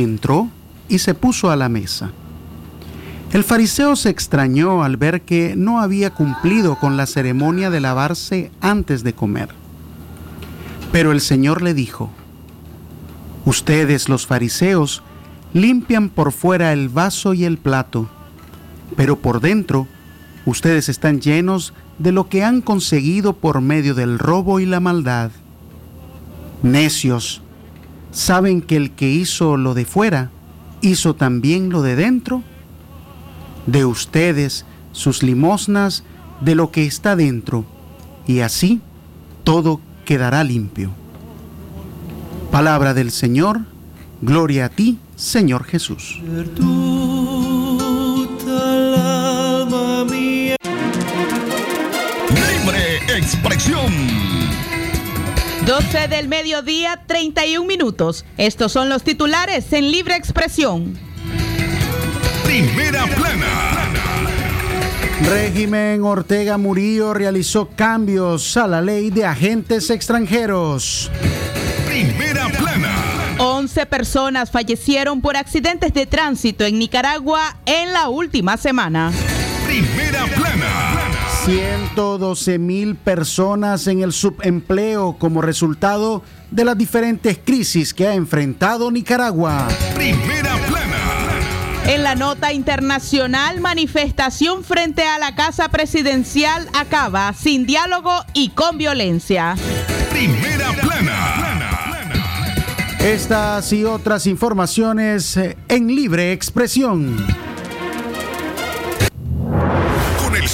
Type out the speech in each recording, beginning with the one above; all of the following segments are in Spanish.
entró y se puso a la mesa. El fariseo se extrañó al ver que no había cumplido con la ceremonia de lavarse antes de comer. Pero el Señor le dijo, Ustedes los fariseos limpian por fuera el vaso y el plato, pero por dentro ustedes están llenos de lo que han conseguido por medio del robo y la maldad. Necios, ¿saben que el que hizo lo de fuera hizo también lo de dentro? De ustedes sus limosnas de lo que está dentro, y así todo quedará limpio. Palabra del Señor, gloria a ti, Señor Jesús. Libre expresión. 12 del mediodía, 31 minutos. Estos son los titulares en Libre Expresión. Primera plana. Régimen Ortega Murillo realizó cambios a la ley de agentes extranjeros. Primera plana. 11 personas fallecieron por accidentes de tránsito en Nicaragua en la última semana. Primera plana. 112 mil personas en el subempleo como resultado de las diferentes crisis que ha enfrentado Nicaragua. Primera plana. En la nota internacional, manifestación frente a la Casa Presidencial acaba sin diálogo y con violencia. Primera plana. Estas y otras informaciones eh, en libre expresión.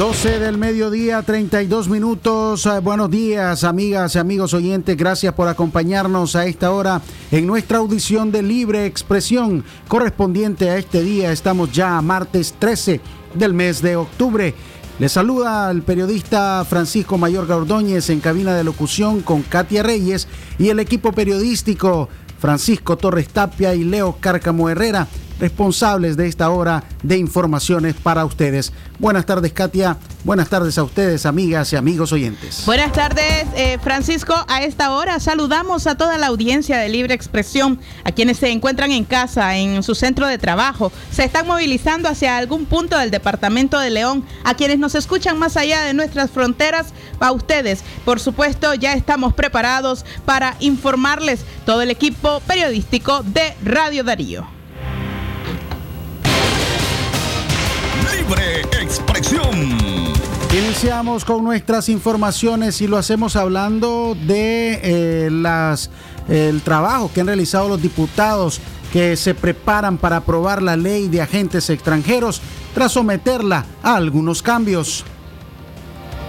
12 del mediodía, 32 minutos. Eh, Buenos días, amigas y amigos oyentes. Gracias por acompañarnos a esta hora en nuestra audición de libre expresión correspondiente a este día. Estamos ya a martes 13 del mes de octubre. Le saluda el periodista Francisco Mayor Ordóñez en cabina de locución con Katia Reyes y el equipo periodístico Francisco Torres Tapia y Leo Cárcamo Herrera, responsables de esta hora de informaciones para ustedes. Buenas tardes, Katia. Buenas tardes a ustedes, amigas y amigos oyentes. Buenas tardes, eh, Francisco. A esta hora saludamos a toda la audiencia de Libre Expresión, a quienes se encuentran en casa, en su centro de trabajo, se están movilizando hacia algún punto del departamento de León, a quienes nos escuchan más allá de nuestras fronteras, a ustedes. Por supuesto, ya estamos preparados para informarles todo el equipo periodístico de Radio Darío. Libre expresión. Iniciamos con nuestras informaciones y lo hacemos hablando de eh, las, el trabajo que han realizado los diputados que se preparan para aprobar la ley de agentes extranjeros tras someterla a algunos cambios.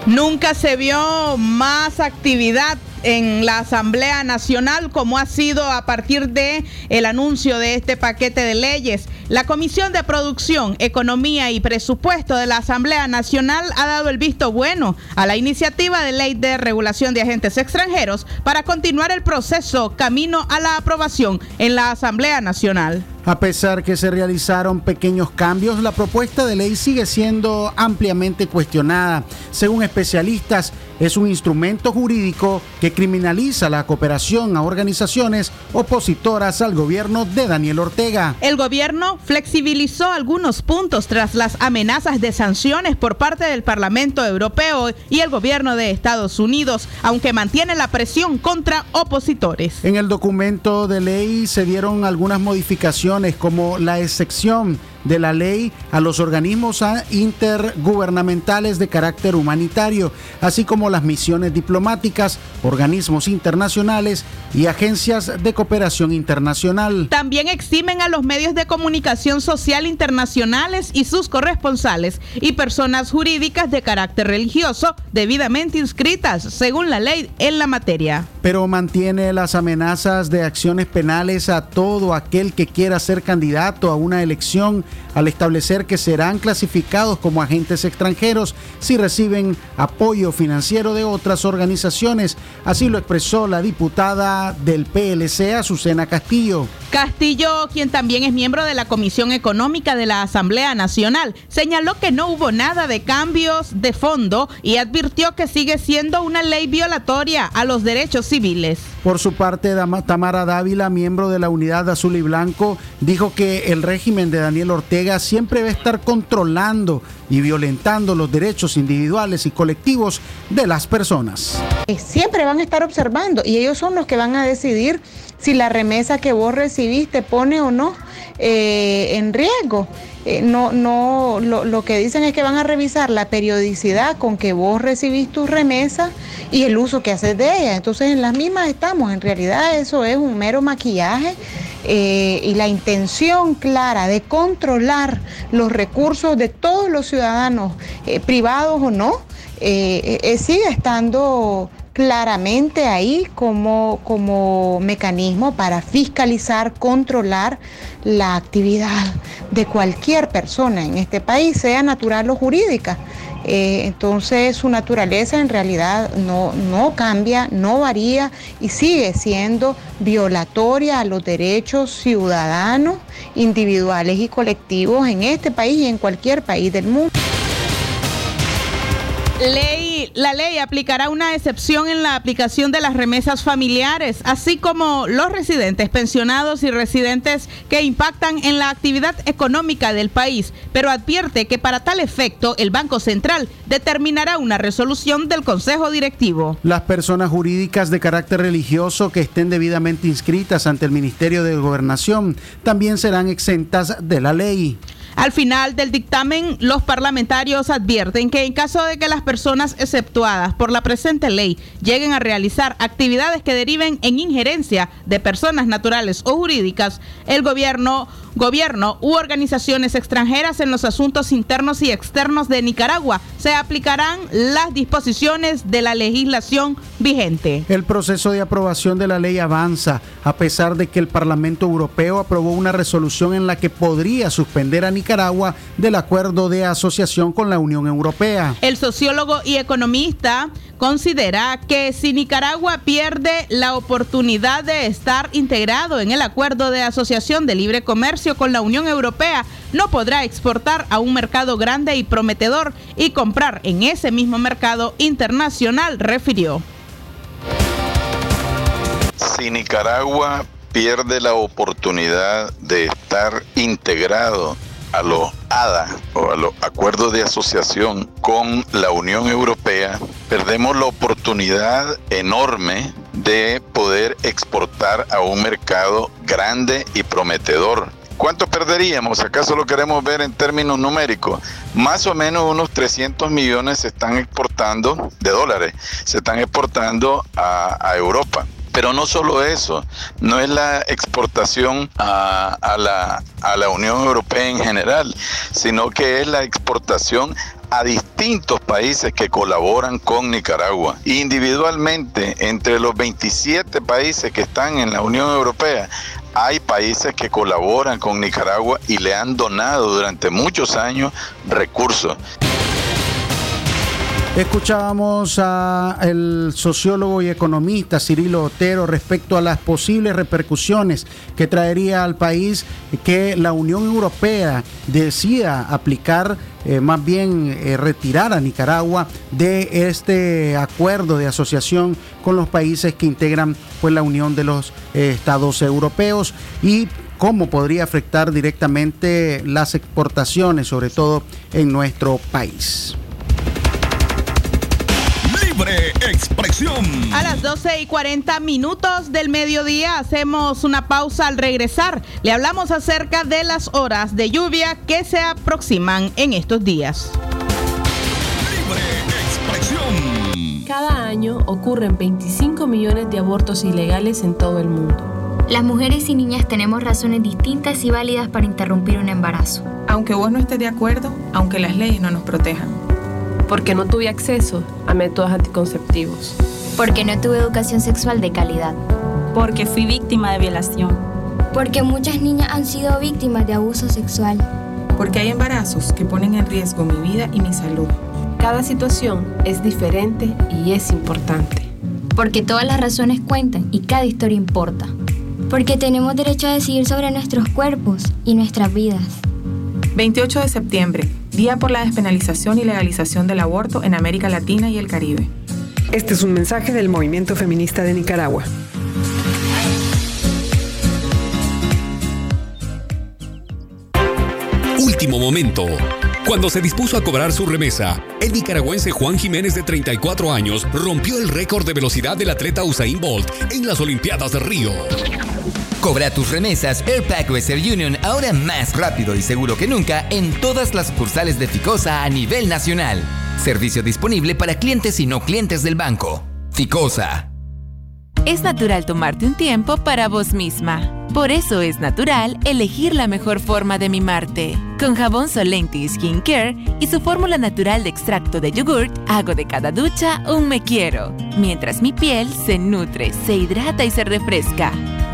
Nunca se vio más actividad en la Asamblea Nacional como ha sido a partir de el anuncio de este paquete de leyes. La Comisión de Producción, Economía y Presupuesto de la Asamblea Nacional ha dado el visto bueno a la iniciativa de ley de regulación de agentes extranjeros para continuar el proceso camino a la aprobación en la Asamblea Nacional. A pesar que se realizaron pequeños cambios, la propuesta de ley sigue siendo ampliamente cuestionada. Según especialistas, es un instrumento jurídico que criminaliza la cooperación a organizaciones opositoras al gobierno de Daniel Ortega. El gobierno flexibilizó algunos puntos tras las amenazas de sanciones por parte del Parlamento Europeo y el gobierno de Estados Unidos, aunque mantiene la presión contra opositores. En el documento de ley se dieron algunas modificaciones como la excepción de la ley a los organismos intergubernamentales de carácter humanitario, así como las misiones diplomáticas, organismos internacionales y agencias de cooperación internacional. También eximen a los medios de comunicación social internacionales y sus corresponsales y personas jurídicas de carácter religioso debidamente inscritas según la ley en la materia. Pero mantiene las amenazas de acciones penales a todo aquel que quiera ser candidato a una elección al establecer que serán clasificados como agentes extranjeros si reciben apoyo financiero de otras organizaciones. Así lo expresó la diputada del PLC, Azucena Castillo. Castillo, quien también es miembro de la Comisión Económica de la Asamblea Nacional, señaló que no hubo nada de cambios de fondo y advirtió que sigue siendo una ley violatoria a los derechos civiles. Por su parte, Tamara Dávila, miembro de la Unidad Azul y Blanco, dijo que el régimen de Daniel Ortega siempre va a estar controlando y violentando los derechos individuales y colectivos de las personas. Eh, siempre van a estar observando y ellos son los que van a decidir si la remesa que vos recibiste pone o no eh, en riesgo. Eh, no, no, lo, que dicen es que van a revisar la periodicidad con que vos recibís tu remesa y el uso que haces de ella. Entonces en las mismas estamos. En realidad eso es un mero maquillaje eh, y la intención clara de controlar los recursos de todos los ciudadanos, privados o no, sigue estando claramente ahí como, como mecanismo para fiscalizar, controlar la actividad de cualquier persona en este país, sea natural o jurídica. Eh, entonces su naturaleza en realidad no, no cambia, no varía y sigue siendo violatoria a los derechos ciudadanos, individuales y colectivos en este país y en cualquier país del mundo. Ley, la ley aplicará una excepción en la aplicación de las remesas familiares, así como los residentes, pensionados y residentes que impactan en la actividad económica del país, pero advierte que para tal efecto el Banco Central determinará una resolución del Consejo Directivo. Las personas jurídicas de carácter religioso que estén debidamente inscritas ante el Ministerio de Gobernación también serán exentas de la ley. Al final del dictamen, los parlamentarios advierten que en caso de que las personas exceptuadas por la presente ley lleguen a realizar actividades que deriven en injerencia de personas naturales o jurídicas, el gobierno gobierno u organizaciones extranjeras en los asuntos internos y externos de Nicaragua se aplicarán las disposiciones de la legislación vigente. El proceso de aprobación de la ley avanza, a pesar de que el Parlamento Europeo aprobó una resolución en la que podría suspender a Nicaragua del acuerdo de asociación con la Unión Europea. El sociólogo y economista considera que si Nicaragua pierde la oportunidad de estar integrado en el acuerdo de asociación de libre comercio con la Unión Europea, no podrá exportar a un mercado grande y prometedor y comprar en ese mismo mercado internacional, refirió. Si Nicaragua pierde la oportunidad de estar integrado a los ADA o a los acuerdos de asociación con la Unión Europea, perdemos la oportunidad enorme de poder exportar a un mercado grande y prometedor. ¿Cuánto perderíamos? ¿Acaso lo queremos ver en términos numéricos? Más o menos unos 300 millones se están exportando de dólares, se están exportando a, a Europa. Pero no solo eso, no es la exportación a, la, Unión Europea en general, sino que es la exportación a distintos países que colaboran con Nicaragua. Individualmente, entre los 27 países que están en la Unión Europea, hay países que colaboran con Nicaragua y le han donado durante muchos años recursos. Escuchábamos al sociólogo y economista Cirilo Otero respecto a las posibles repercusiones que traería al país que la Unión Europea decida aplicar, eh, más bien eh, retirar a Nicaragua de este acuerdo de asociación con los países que integran pues, la Unión de los eh, Estados Europeos y cómo podría afectar directamente las exportaciones, sobre todo en nuestro país. Expresión. A las 12 y 40 minutos del mediodía hacemos una pausa al regresar. Le hablamos acerca de las horas de lluvia que se aproximan en estos días. Libre expresión. Cada año ocurren 25 millones de abortos ilegales en todo el mundo. Las mujeres y niñas tenemos razones distintas y válidas para interrumpir un embarazo. Aunque vos no estés de acuerdo, aunque las leyes no nos protejan. Porque no tuve acceso a métodos anticonceptivos. Porque no tuve educación sexual de calidad. Porque fui víctima de violación. Porque muchas niñas han sido víctimas de abuso sexual. Porque hay embarazos que ponen en riesgo mi vida y mi salud. Cada situación es diferente y es importante. Porque todas las razones cuentan y cada historia importa. Porque tenemos derecho a decidir sobre nuestros cuerpos y nuestras vidas. 28 de septiembre, Día por la despenalización y legalización del aborto en América Latina y el Caribe. Este es un mensaje del movimiento feminista de Nicaragua. Último momento. Cuando se dispuso a cobrar su remesa, el nicaragüense Juan Jiménez de 34 años rompió el récord de velocidad del atleta Usain Bolt en las Olimpiadas de Río. Cobra tus remesas Airpack Western Union ahora más rápido y seguro que nunca en todas las sucursales de Ficosa a nivel nacional. Servicio disponible para clientes y no clientes del banco. Ficosa. Es natural tomarte un tiempo para vos misma. Por eso es natural elegir la mejor forma de mimarte. Con jabón Solenti Skin Care y su fórmula natural de extracto de yogurt, hago de cada ducha un me quiero, mientras mi piel se nutre, se hidrata y se refresca.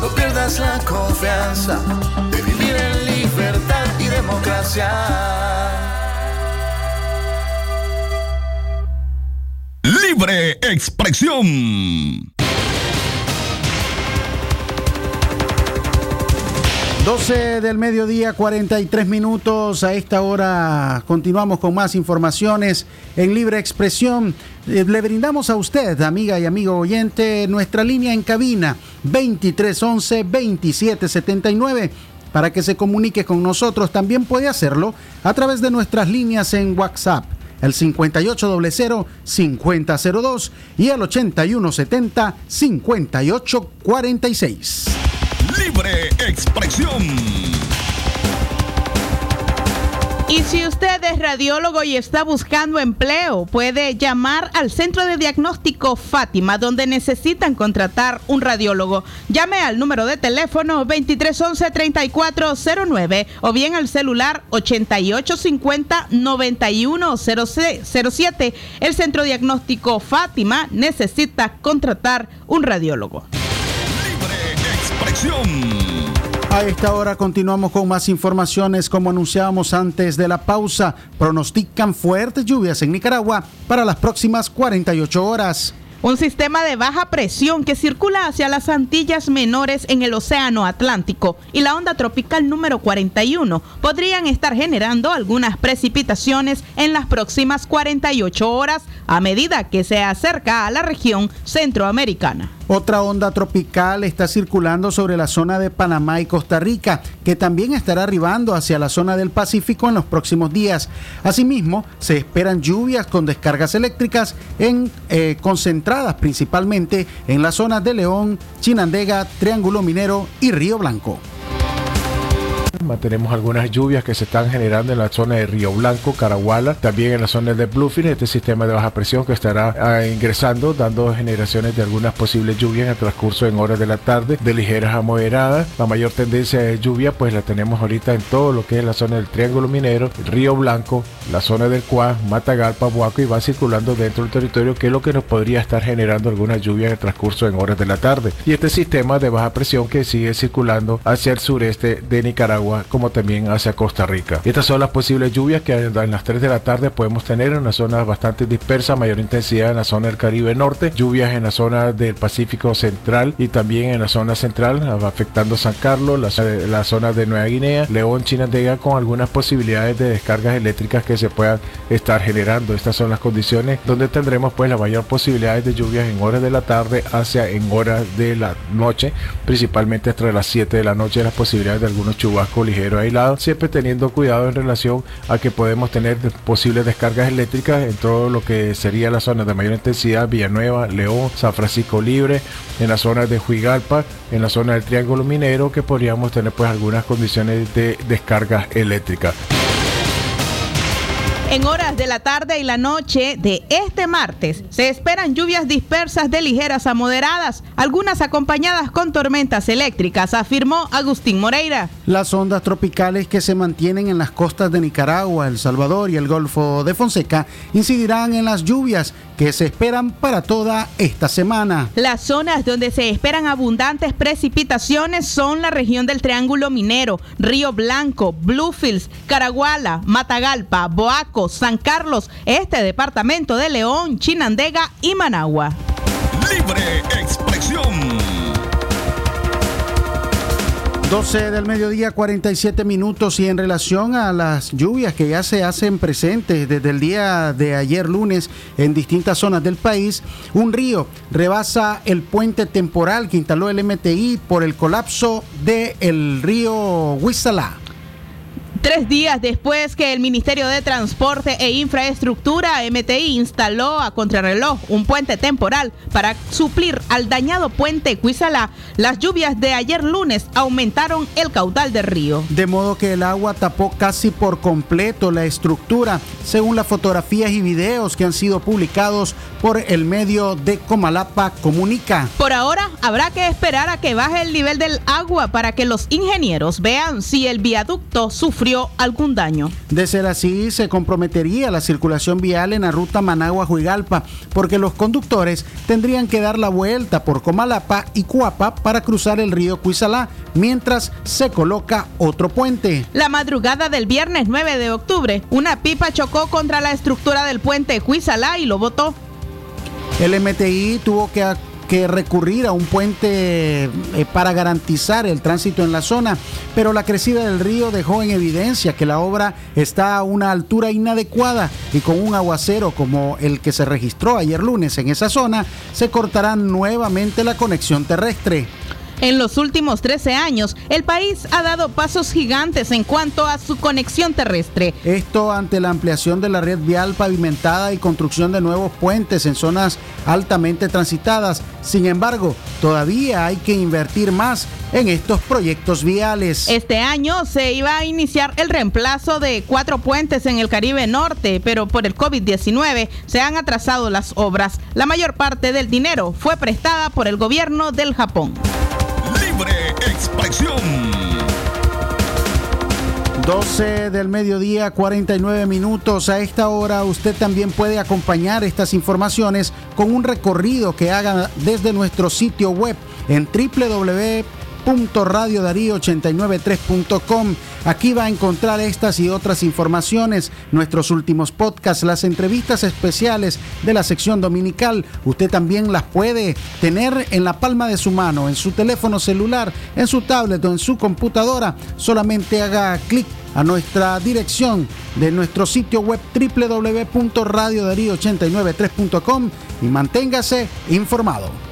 No pierdas la confianza de vivir en libertad y democracia. Libre expresión. 12 del mediodía, 43 minutos. A esta hora continuamos con más informaciones en Libre Expresión. Eh, le brindamos a usted, amiga y amigo oyente, nuestra línea en cabina 2311-2779 para que se comunique con nosotros. También puede hacerlo a través de nuestras líneas en WhatsApp el 5800-5002 y el 8170-5846. Libre expresión. Y si usted es radiólogo y está buscando empleo, puede llamar al Centro de Diagnóstico Fátima, donde necesitan contratar un radiólogo. Llame al número de teléfono 2311-3409 o bien al celular 8850-9107. El Centro Diagnóstico Fátima necesita contratar un radiólogo. Libre expresión. A esta hora continuamos con más informaciones. Como anunciábamos antes de la pausa, pronostican fuertes lluvias en Nicaragua para las próximas 48 horas. Un sistema de baja presión que circula hacia las Antillas Menores en el Océano Atlántico y la onda tropical número 41 podrían estar generando algunas precipitaciones en las próximas 48 horas a medida que se acerca a la región centroamericana. Otra onda tropical está circulando sobre la zona de Panamá y Costa Rica, que también estará arribando hacia la zona del Pacífico en los próximos días. Asimismo, se esperan lluvias con descargas eléctricas en, eh, concentradas principalmente en las zonas de León, Chinandega, Triángulo Minero y Río Blanco. Tenemos algunas lluvias que se están generando en la zona de Río Blanco, Caraguala, también en la zona de Bluefield, este sistema de baja presión que estará ah, ingresando, dando generaciones de algunas posibles lluvias en el transcurso en horas de la tarde, de ligeras a moderadas. La mayor tendencia de lluvia pues la tenemos ahorita en todo lo que es la zona del Triángulo Minero, Río Blanco, la zona del Cuá, Matagalpa, Buaco y va circulando dentro del territorio que es lo que nos podría estar generando algunas lluvias en el transcurso en horas de la tarde. Y este sistema de baja presión que sigue circulando hacia el sureste de Nicaragua como también hacia Costa Rica. Estas son las posibles lluvias que en las 3 de la tarde podemos tener en una zona bastante dispersa, mayor intensidad en la zona del Caribe Norte, lluvias en la zona del Pacífico Central y también en la zona central, afectando San Carlos, la, zona de Nueva Guinea, León, Chinandega, con algunas posibilidades de descargas eléctricas que se puedan estar generando. Estas son las condiciones donde tendremos pues la mayor posibilidades de lluvias en horas de la tarde hacia en horas de la noche, principalmente entre las 7 de la noche las posibilidades de algunos chubascos ligero aislado, siempre teniendo cuidado en relación a que podemos tener posibles descargas eléctricas en todo lo que sería la zona de mayor intensidad, Villanueva, León, San Francisco Libre, en la zona de Huigalpa, en la zona del Triángulo Minero, que podríamos tener pues algunas condiciones de descargas eléctricas. En horas de la tarde y la noche de este martes se esperan lluvias dispersas de ligeras a moderadas, algunas acompañadas con tormentas eléctricas, afirmó Agustín Moreira. Las ondas tropicales que se mantienen en las costas de Nicaragua, El Salvador y el Golfo de Fonseca incidirán en las lluvias que se esperan para toda esta semana. Las zonas donde se esperan abundantes precipitaciones son la región del Triángulo Minero, Río Blanco, Bluefields, Caraguala, Matagalpa, Boaco, San Carlos, este departamento de León, Chinandega y Managua. Libre expresión. 12 del mediodía, 47 minutos y en relación a las lluvias que ya se hacen presentes desde el día de ayer lunes en distintas zonas del país, un río rebasa el puente temporal que instaló el MTI por el colapso del río Huizalá. Tres días después que el Ministerio de Transporte e Infraestructura, MTI, instaló a contrarreloj un puente temporal para suplir al dañado puente Cuizalá, las lluvias de ayer lunes aumentaron el caudal del río. De modo que el agua tapó casi por completo la estructura, según las fotografías y videos que han sido publicados por el medio de Comalapa Comunica. Por ahora, habrá que esperar a que baje el nivel del agua para que los ingenieros vean si el viaducto sufrió algún daño. De ser así, se comprometería la circulación vial en la ruta Managua-Juigalpa, porque los conductores tendrían que dar la vuelta por Comalapa y Cuapa para cruzar el río Cuizalá, mientras se coloca otro puente. La madrugada del viernes 9 de octubre, una pipa chocó contra la estructura del puente Cuizalá y lo botó. El MTI tuvo que que recurrir a un puente eh, para garantizar el tránsito en la zona, pero la crecida del río dejó en evidencia que la obra está a una altura inadecuada y con un aguacero como el que se registró ayer lunes en esa zona, se cortará nuevamente la conexión terrestre. En los últimos 13 años, el país ha dado pasos gigantes en cuanto a su conexión terrestre. Esto ante la ampliación de la red vial pavimentada y construcción de nuevos puentes en zonas altamente transitadas. Sin embargo, todavía hay que invertir más en estos proyectos viales. Este año se iba a iniciar el reemplazo de cuatro puentes en el Caribe Norte, pero por el COVID-19 se han atrasado las obras. La mayor parte del dinero fue prestada por el gobierno del Japón. Expresión. 12 del mediodía, 49 minutos. A esta hora usted también puede acompañar estas informaciones con un recorrido que haga desde nuestro sitio web en www www.radiodarío893.com. Aquí va a encontrar estas y otras informaciones, nuestros últimos podcasts, las entrevistas especiales de la sección dominical. Usted también las puede tener en la palma de su mano, en su teléfono celular, en su tablet o en su computadora. Solamente haga clic a nuestra dirección de nuestro sitio web www.radiodarío893.com y manténgase informado.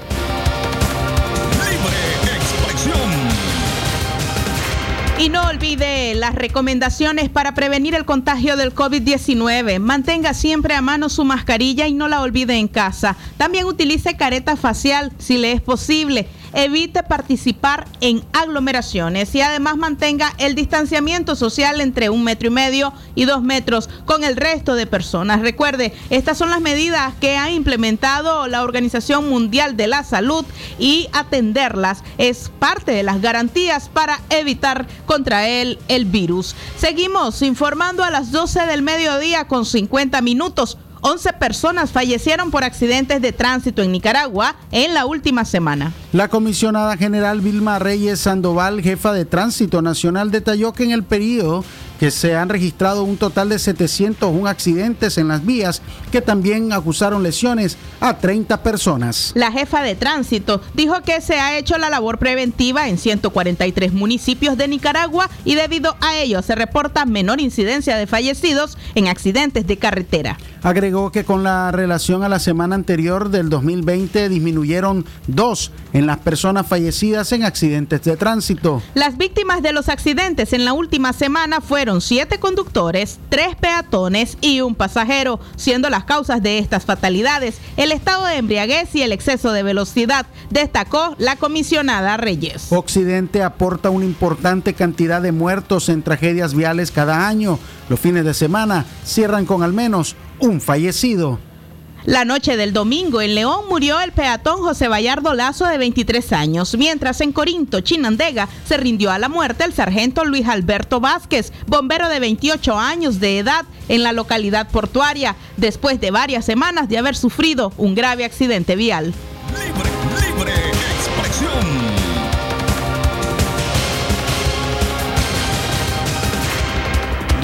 Y no olvide las recomendaciones para prevenir el contagio del COVID-19. Mantenga siempre a mano su mascarilla y no la olvide en casa. También utilice careta facial si le es posible evite participar en aglomeraciones y además mantenga el distanciamiento social entre un metro y medio y dos metros con el resto de personas. Recuerde, estas son las medidas que ha implementado la Organización Mundial de la Salud y atenderlas es parte de las garantías para evitar contraer el virus. Seguimos informando a las 12 del mediodía con 50 minutos. 11 personas fallecieron por accidentes de tránsito en Nicaragua en la última semana. La comisionada general Vilma Reyes Sandoval, jefa de Tránsito Nacional, detalló que en el periodo que se han registrado un total de 701 accidentes en las vías que también acusaron lesiones a 30 personas. La jefa de tránsito dijo que se ha hecho la labor preventiva en 143 municipios de Nicaragua y debido a ello se reporta menor incidencia de fallecidos en accidentes de carretera. Agregó que con la relación a la semana anterior del 2020 disminuyeron dos en las personas fallecidas en accidentes de tránsito. Las víctimas de los accidentes en la última semana fueron siete conductores, tres peatones y un pasajero, siendo las causas de estas fatalidades el estado de embriaguez y el exceso de velocidad, destacó la comisionada Reyes. Occidente aporta una importante cantidad de muertos en tragedias viales cada año. Los fines de semana cierran con al menos un fallecido. La noche del domingo en León murió el peatón José Vallardo Lazo de 23 años, mientras en Corinto, Chinandega, se rindió a la muerte el sargento Luis Alberto Vázquez, bombero de 28 años de edad en la localidad portuaria, después de varias semanas de haber sufrido un grave accidente vial.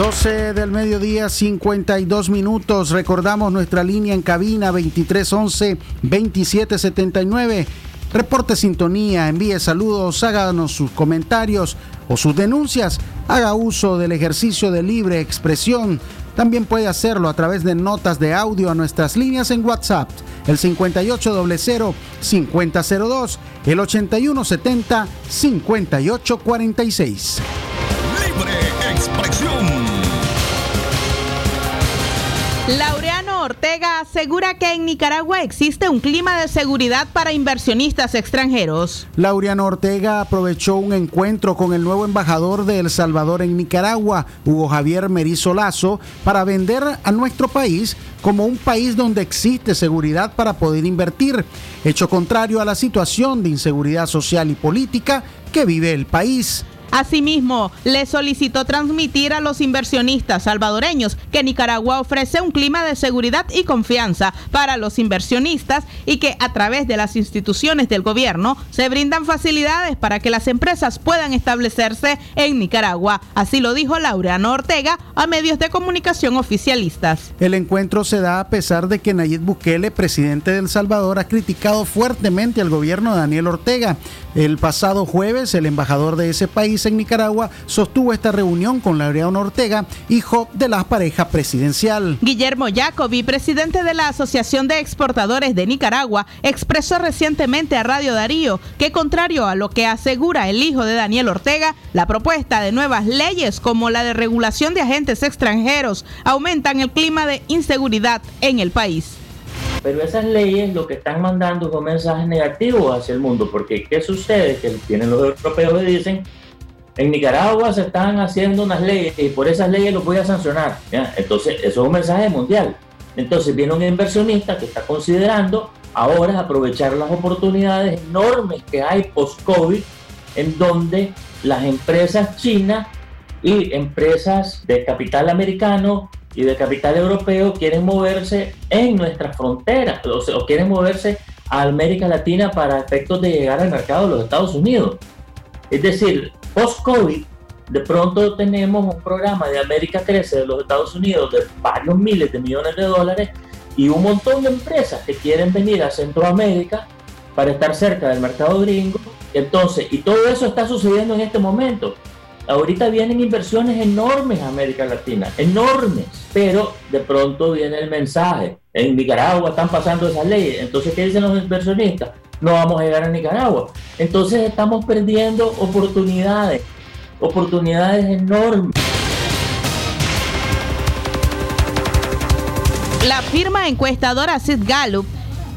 12 del mediodía, 52 minutos. Recordamos nuestra línea en cabina 2311-2779. Reporte sintonía, envíe saludos, háganos sus comentarios o sus denuncias. Haga uso del ejercicio de libre expresión. También puede hacerlo a través de notas de audio a nuestras líneas en WhatsApp, el 5800-5002, el 8170-5846. Libre expresión. Laureano Ortega asegura que en Nicaragua existe un clima de seguridad para inversionistas extranjeros. Laureano Ortega aprovechó un encuentro con el nuevo embajador de El Salvador en Nicaragua, Hugo Javier Merizo Lazo, para vender a nuestro país como un país donde existe seguridad para poder invertir, hecho contrario a la situación de inseguridad social y política que vive el país. Asimismo, le solicitó transmitir a los inversionistas salvadoreños que Nicaragua ofrece un clima de seguridad y confianza para los inversionistas y que a través de las instituciones del gobierno se brindan facilidades para que las empresas puedan establecerse en Nicaragua. Así lo dijo Laureano Ortega a medios de comunicación oficialistas. El encuentro se da a pesar de que Nayib Bukele, presidente de El Salvador, ha criticado fuertemente al gobierno de Daniel Ortega. El pasado jueves, el embajador de ese país en Nicaragua sostuvo esta reunión con Laureano Ortega, hijo de la pareja presidencial. Guillermo Jacobi, presidente de la Asociación de Exportadores de Nicaragua, expresó recientemente a Radio Darío que contrario a lo que asegura el hijo de Daniel Ortega, la propuesta de nuevas leyes como la de regulación de agentes extranjeros aumentan el clima de inseguridad en el país. Pero esas leyes lo que están mandando es un mensaje negativo hacia el mundo, porque ¿qué sucede? Que tienen los europeos y dicen, en Nicaragua se están haciendo unas leyes y por esas leyes los voy a sancionar. Entonces, eso es un mensaje mundial. Entonces, viene un inversionista que está considerando ahora aprovechar las oportunidades enormes que hay post-COVID, en donde las empresas chinas y empresas de capital americano y de capital europeo quieren moverse en nuestras fronteras o, o quieren moverse a América Latina para efectos de llegar al mercado de los Estados Unidos. Es decir, Post-COVID, de pronto tenemos un programa de América Crece de los Estados Unidos de varios miles de millones de dólares y un montón de empresas que quieren venir a Centroamérica para estar cerca del mercado gringo. Entonces, y todo eso está sucediendo en este momento. Ahorita vienen inversiones enormes a América Latina, enormes, pero de pronto viene el mensaje. En Nicaragua están pasando esas leyes. Entonces, ¿qué dicen los inversionistas? No vamos a llegar a Nicaragua. Entonces estamos perdiendo oportunidades oportunidades enormes. La firma encuestadora Sid Gallup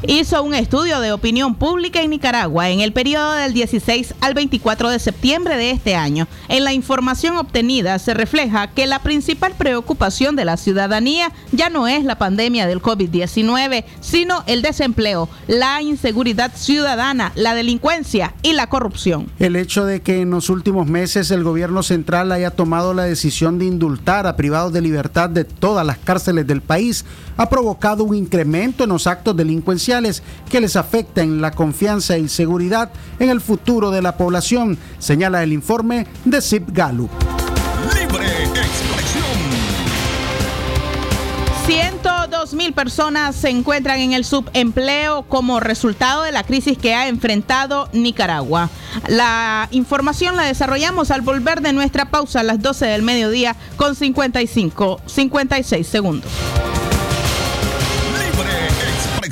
hizo un estudio de opinión pública en Nicaragua en el periodo del 16 al 24 de septiembre de este año. En la información obtenida se refleja que la principal preocupación de la ciudadanía ya no es la pandemia del COVID-19, sino el desempleo, la inseguridad ciudadana, la delincuencia y la corrupción. El hecho de que en los últimos meses el gobierno central haya tomado la decisión de indultar a privados de libertad de todas las cárceles del país ha provocado un incremento en los actos delincuenciales que les afectan la confianza y seguridad en el futuro de la población, señala el informe de Zip Gallup. Libre expresión. 102 mil personas se encuentran en el subempleo como resultado de la crisis que ha enfrentado Nicaragua. La información la desarrollamos al volver de nuestra pausa a las 12 del mediodía con 55, 56 segundos.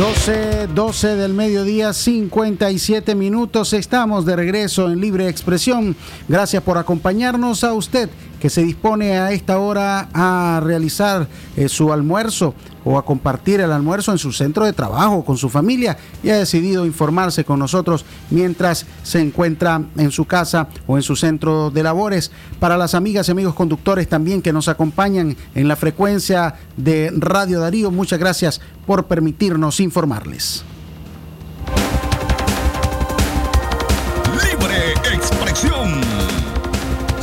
12, 12 del mediodía, 57 minutos. Estamos de regreso en Libre Expresión. Gracias por acompañarnos a usted que se dispone a esta hora a realizar eh, su almuerzo o a compartir el almuerzo en su centro de trabajo con su familia y ha decidido informarse con nosotros mientras se encuentra en su casa o en su centro de labores. Para las amigas y amigos conductores también que nos acompañan en la frecuencia de Radio Darío, muchas gracias por permitirnos informarles. Libre expresión.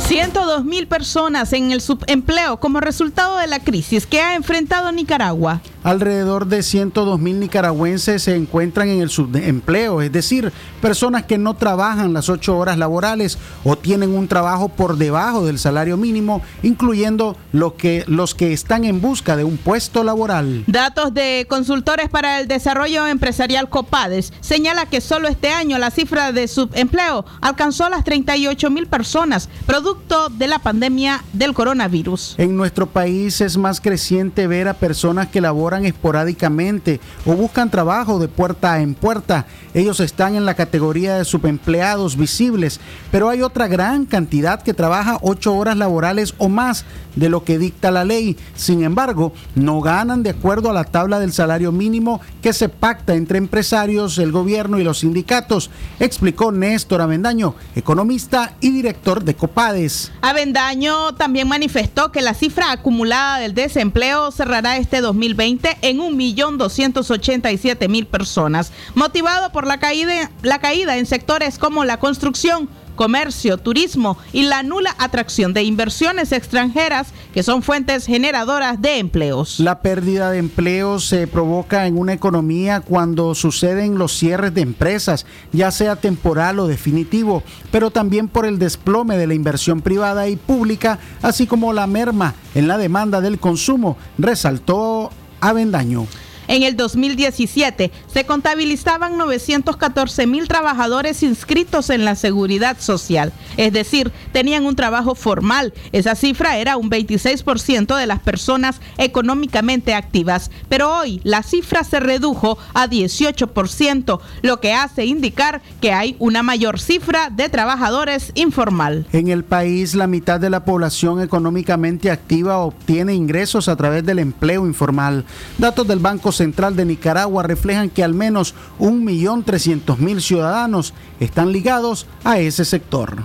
102 mil personas en el subempleo como resultado de la crisis que ha enfrentado Nicaragua. Alrededor de 102 mil nicaragüenses se encuentran en el subempleo, es decir, personas que no trabajan las ocho horas laborales o tienen un trabajo por debajo del salario mínimo, incluyendo lo que, los que están en busca de un puesto laboral. Datos de consultores para el desarrollo empresarial Copades señala que solo este año la cifra de subempleo alcanzó las 38 mil personas, producto de la pandemia del coronavirus. En nuestro país es más creciente ver a personas que laboran esporádicamente o buscan trabajo de puerta en puerta. Ellos están en la categoría de subempleados visibles, pero hay otra gran cantidad que trabaja ocho horas laborales o más de lo que dicta la ley. Sin embargo, no ganan de acuerdo a la tabla del salario mínimo que se pacta entre empresarios, el gobierno y los sindicatos, explicó Néstor Avendaño, economista y director de Copades. Avendaño también manifestó que la cifra acumulada del desempleo cerrará este 2020 en 1.287.000 personas, motivado por la caída, la caída en sectores como la construcción, comercio, turismo y la nula atracción de inversiones extranjeras que son fuentes generadoras de empleos. La pérdida de empleos se provoca en una economía cuando suceden los cierres de empresas, ya sea temporal o definitivo, pero también por el desplome de la inversión privada y pública, así como la merma en la demanda del consumo, resaltó Avendaño. En el 2017 se contabilizaban 914 mil trabajadores inscritos en la seguridad social, es decir, tenían un trabajo formal. Esa cifra era un 26% de las personas económicamente activas, pero hoy la cifra se redujo a 18%, lo que hace indicar que hay una mayor cifra de trabajadores informal. En el país, la mitad de la población económicamente activa obtiene ingresos a través del empleo informal. Datos del Banco Central de Nicaragua reflejan que al menos 1.300.000 ciudadanos están ligados a ese sector.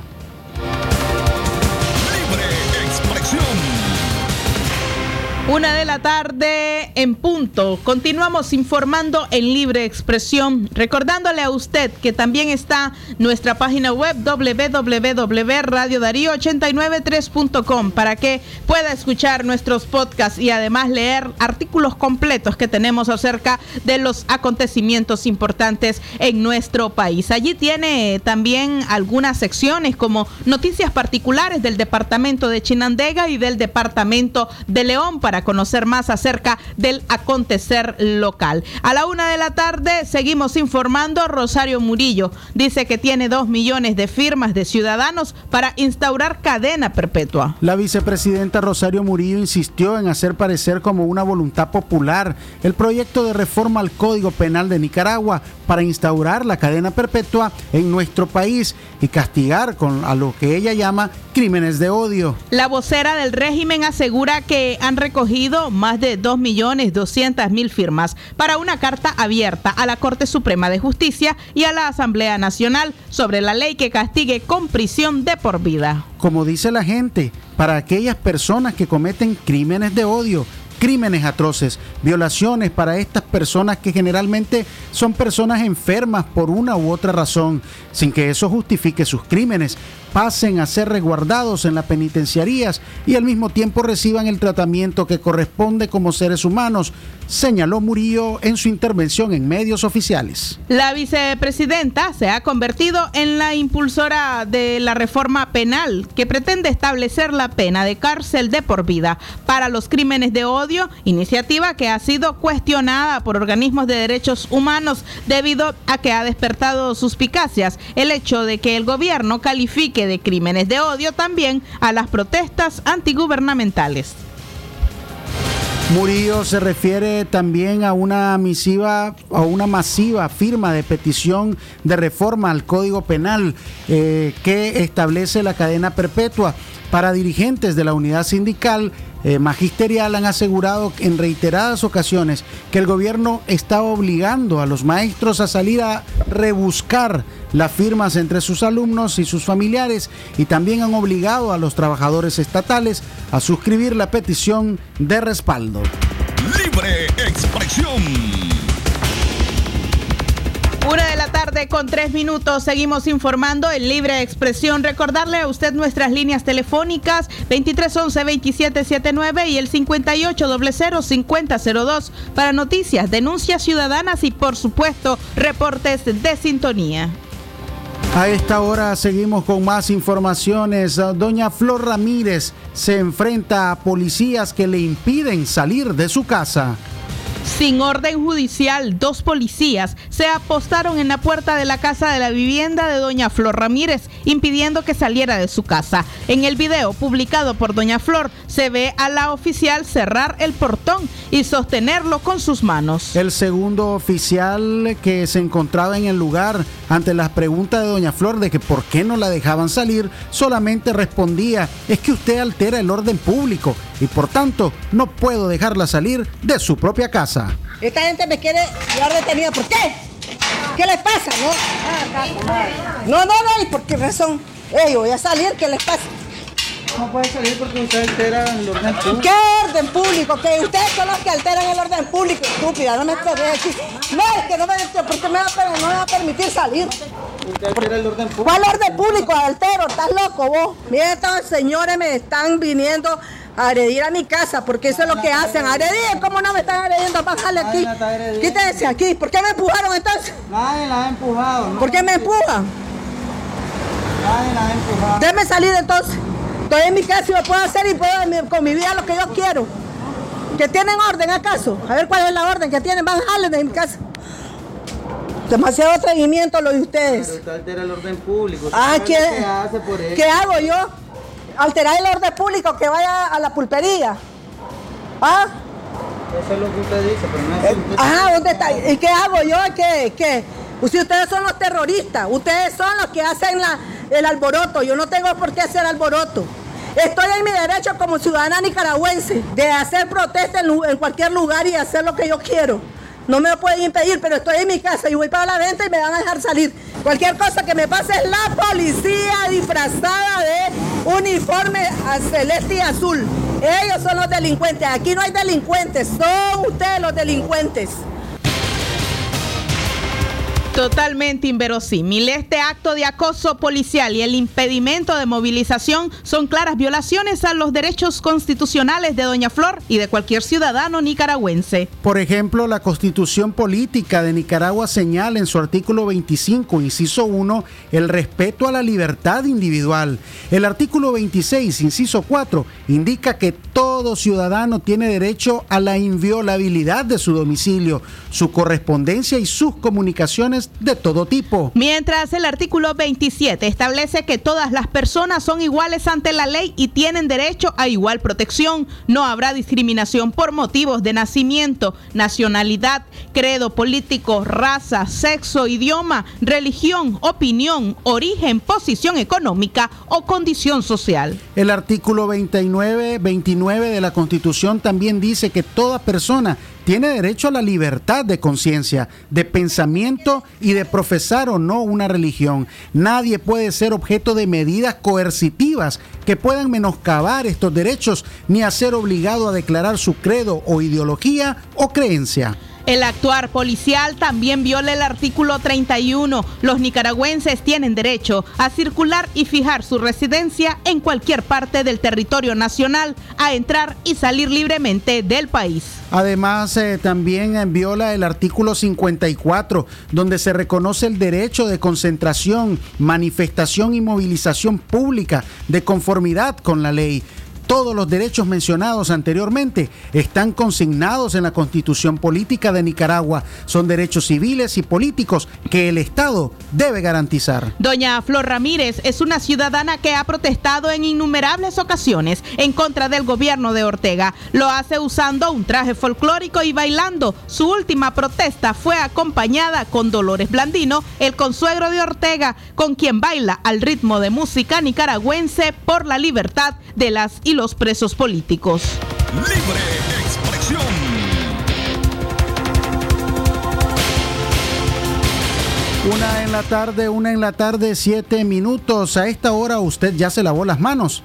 Una de la tarde en punto. Continuamos informando en libre expresión, recordándole a usted que también está nuestra página web www.radiodarío893.com para que pueda escuchar nuestros podcasts y además leer artículos completos que tenemos acerca de los acontecimientos importantes en nuestro país. Allí tiene también algunas secciones como noticias particulares del departamento de Chinandega y del departamento de León para para conocer más acerca del acontecer local. A la una de la tarde seguimos informando. Rosario Murillo dice que tiene dos millones de firmas de ciudadanos para instaurar cadena perpetua. La vicepresidenta Rosario Murillo insistió en hacer parecer como una voluntad popular el proyecto de reforma al Código Penal de Nicaragua para instaurar la cadena perpetua en nuestro país y castigar con a lo que ella llama crímenes de odio. La vocera del régimen asegura que han recogido más de 2.200.000 firmas para una carta abierta a la Corte Suprema de Justicia y a la Asamblea Nacional sobre la ley que castigue con prisión de por vida. Como dice la gente, para aquellas personas que cometen crímenes de odio, crímenes atroces, violaciones para estas personas que generalmente son personas enfermas por una u otra razón, sin que eso justifique sus crímenes, pasen a ser resguardados en las penitenciarías y al mismo tiempo reciban el tratamiento que corresponde como seres humanos, señaló Murillo en su intervención en medios oficiales. La vicepresidenta se ha convertido en la impulsora de la reforma penal que pretende establecer la pena de cárcel de por vida para los crímenes de odio, iniciativa que ha sido cuestionada por organismos de derechos humanos debido a que ha despertado suspicacias el hecho de que el gobierno califique de crímenes de odio también a las protestas antigubernamentales. Murillo se refiere también a una misiva a una masiva firma de petición de reforma al Código Penal eh, que establece la cadena perpetua para dirigentes de la unidad sindical eh, magisterial han asegurado en reiteradas ocasiones que el gobierno está obligando a los maestros a salir a rebuscar las firmas entre sus alumnos y sus familiares y también han obligado a los trabajadores estatales a suscribir la petición de respaldo. Libre expresión. Una de la tarde con tres minutos. Seguimos informando en libre expresión. Recordarle a usted nuestras líneas telefónicas 2311-2779 y el 5800-5002 para noticias, denuncias ciudadanas y por supuesto reportes de sintonía. A esta hora seguimos con más informaciones. Doña Flor Ramírez se enfrenta a policías que le impiden salir de su casa. Sin orden judicial, dos policías se apostaron en la puerta de la casa de la vivienda de doña Flor Ramírez, impidiendo que saliera de su casa. En el video publicado por doña Flor se ve a la oficial cerrar el portón y sostenerlo con sus manos. El segundo oficial que se encontraba en el lugar ante las preguntas de doña Flor de que por qué no la dejaban salir, solamente respondía, es que usted altera el orden público y por tanto no puedo dejarla salir de su propia casa. Esta gente me quiere llevar detenida. ¿Por qué? ¿Qué les pasa? No, no, no, no. ¿y por qué razón? Ey, voy a salir, ¿qué les pasa? No puede salir porque usted altera el orden público. ¿Qué orden público? Que ustedes son los que alteran el orden público, estúpida. No me pegué aquí. No, es que no me, porque me va a, no me va a permitir salir. Usted altera el orden público. ¿Cuál orden público, altero? ¿Estás loco vos? Miren, estos señores me están viniendo agredir a mi casa, porque eso es lo que hacen. Agredir, ¿cómo no me están agrediendo? Bájale aquí. Quítense aquí. ¿Por qué me empujaron entonces? Nadie la ha empujado. ¿Por qué me empujan? Nadie la ha empujado. Déjeme salir entonces. Estoy en mi casa y me puedo hacer y puedo con mi vida lo que yo quiero. ¿Que tienen orden acaso? A ver cuál es la orden que tienen. A de mi casa. Demasiado atrevimiento lo de ustedes. Pero usted altera el orden público. Ah, ¿qué. ¿Qué hago yo? Alterar el orden público, que vaya a la pulpería. ¿Ah? Eso es lo que usted dice, pero no es ah, ¿dónde está? ¿Y qué hago yo? ¿Qué? ¿Qué? Pues si ustedes son los terroristas, ustedes son los que hacen la, el alboroto. Yo no tengo por qué hacer alboroto. Estoy en mi derecho como ciudadana nicaragüense de hacer protesta en cualquier lugar y hacer lo que yo quiero. No me lo pueden impedir, pero estoy en mi casa y voy para la venta y me van a dejar salir. Cualquier cosa que me pase es la policía disfrazada de uniforme celeste y azul. Ellos son los delincuentes. Aquí no hay delincuentes, son ustedes los delincuentes. Totalmente inverosímil. Este acto de acoso policial y el impedimento de movilización son claras violaciones a los derechos constitucionales de Doña Flor y de cualquier ciudadano nicaragüense. Por ejemplo, la Constitución Política de Nicaragua señala en su artículo 25, inciso 1, el respeto a la libertad individual. El artículo 26, inciso 4, indica que todo ciudadano tiene derecho a la inviolabilidad de su domicilio, su correspondencia y sus comunicaciones de todo tipo. Mientras el artículo 27 establece que todas las personas son iguales ante la ley y tienen derecho a igual protección, no habrá discriminación por motivos de nacimiento, nacionalidad, credo político, raza, sexo, idioma, religión, opinión, origen, posición económica o condición social. El artículo 29, 29 de la Constitución también dice que toda persona tiene derecho a la libertad de conciencia, de pensamiento y de profesar o no una religión. Nadie puede ser objeto de medidas coercitivas que puedan menoscabar estos derechos ni a ser obligado a declarar su credo o ideología o creencia. El actuar policial también viola el artículo 31. Los nicaragüenses tienen derecho a circular y fijar su residencia en cualquier parte del territorio nacional, a entrar y salir libremente del país. Además, eh, también eh, viola el artículo 54, donde se reconoce el derecho de concentración, manifestación y movilización pública de conformidad con la ley. Todos los derechos mencionados anteriormente están consignados en la Constitución Política de Nicaragua. Son derechos civiles y políticos que el Estado debe garantizar. Doña Flor Ramírez es una ciudadana que ha protestado en innumerables ocasiones en contra del gobierno de Ortega. Lo hace usando un traje folclórico y bailando. Su última protesta fue acompañada con Dolores Blandino, el consuegro de Ortega, con quien baila al ritmo de música nicaragüense por la libertad de las y los presos políticos. Libre expresión. Una en la tarde, una en la tarde, siete minutos. A esta hora usted ya se lavó las manos.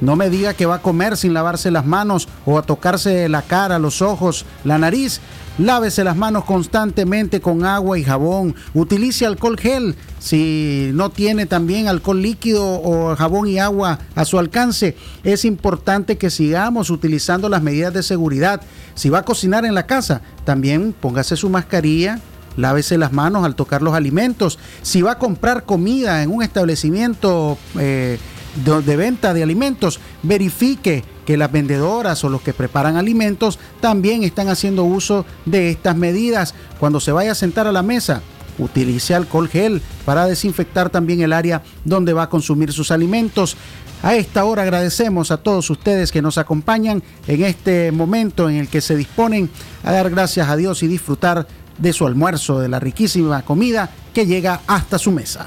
No me diga que va a comer sin lavarse las manos o a tocarse la cara, los ojos, la nariz. Lávese las manos constantemente con agua y jabón. Utilice alcohol gel. Si no tiene también alcohol líquido o jabón y agua a su alcance, es importante que sigamos utilizando las medidas de seguridad. Si va a cocinar en la casa, también póngase su mascarilla, Lávese las manos al tocar los alimentos. Si va a comprar comida en un establecimiento eh, de, venta de alimentos, verifique que las vendedoras o los que preparan alimentos también están haciendo uso de estas medidas. Cuando se vaya a sentar a la mesa, utilice alcohol gel para desinfectar también el área donde va a consumir sus alimentos. A esta hora agradecemos a todos ustedes que nos acompañan en este momento en el que se disponen a dar gracias a Dios y disfrutar de su almuerzo, de la riquísima comida que llega hasta su mesa.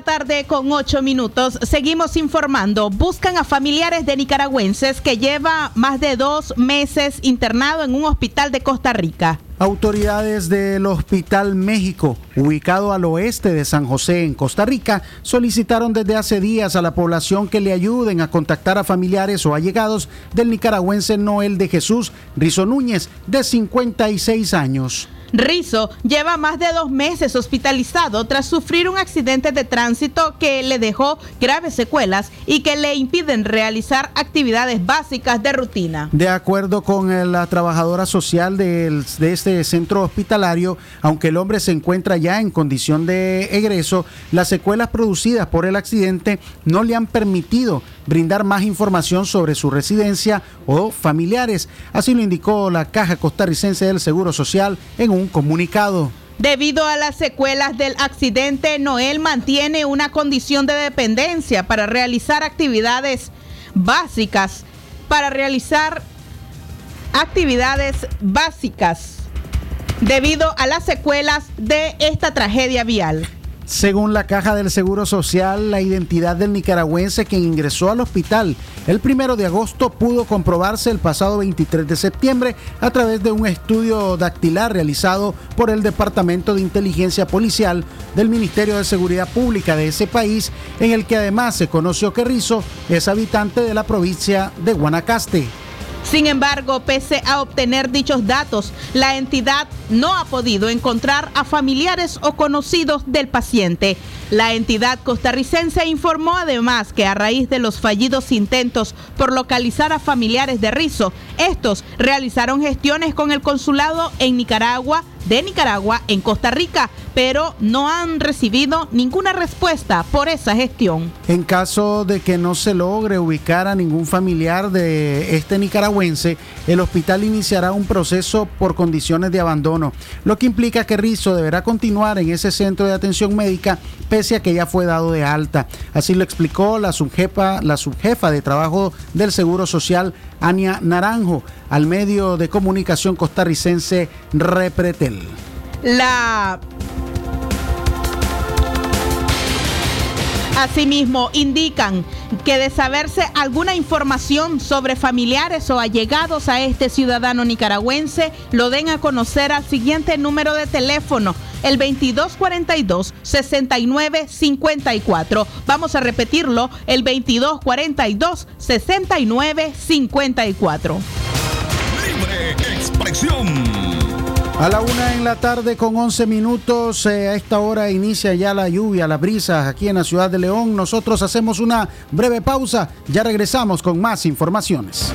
Tarde con ocho minutos seguimos informando. Buscan a familiares de nicaragüenses que lleva más de dos meses internado en un hospital de Costa Rica. Autoridades del Hospital México, ubicado al oeste de San José, en Costa Rica, solicitaron desde hace días a la población que le ayuden a contactar a familiares o allegados del nicaragüense Noel de Jesús Rizo Núñez, de 56 años. Rizo lleva más de dos meses hospitalizado tras sufrir un accidente de tránsito que le dejó graves secuelas y que le impiden realizar actividades básicas de rutina. De acuerdo con la trabajadora social de, de este centro hospitalario, aunque el hombre se encuentra ya en condición de egreso, las secuelas producidas por el accidente no le han permitido brindar más información sobre su residencia o familiares. Así lo indicó la Caja Costarricense del Seguro Social en un comunicado. Debido a las secuelas del accidente, Noel mantiene una condición de dependencia para realizar actividades básicas, para realizar actividades básicas debido a las secuelas de esta tragedia vial. Según la Caja del Seguro Social, la identidad del nicaragüense que ingresó al hospital el primero de agosto pudo comprobarse el pasado 23 de septiembre a través de un estudio dactilar realizado por el Departamento de Inteligencia Policial del Ministerio de Seguridad Pública de ese país, en el que además se conoció que Rizo es habitante de la provincia de Guanacaste. Sin embargo, pese a obtener dichos datos, la entidad no ha podido encontrar a familiares o conocidos del paciente. La entidad costarricense informó además que a raíz de los fallidos intentos por localizar a familiares de Rizo, estos realizaron gestiones con el consulado en Nicaragua, de Nicaragua en Costa Rica, pero no han recibido ninguna respuesta por esa gestión. En caso de que no se logre ubicar a ningún familiar de este nicaragüense, el hospital iniciará un proceso por condiciones de abandono, lo que implica que Rizo deberá continuar en ese centro de atención médica pese a que ya fue dado de alta. Así lo explicó la subjefa, la subjefa de trabajo del Seguro Social, Ania Naranjo, al medio de comunicación costarricense Repretel. La Asimismo, indican que de saberse alguna información sobre familiares o allegados a este ciudadano nicaragüense, lo den a conocer al siguiente número de teléfono, el 2242-6954. Vamos a repetirlo, el 2242-6954. Libre expresión. A la una en la tarde con 11 minutos, eh, a esta hora inicia ya la lluvia, las brisas aquí en la ciudad de León. Nosotros hacemos una breve pausa, ya regresamos con más informaciones.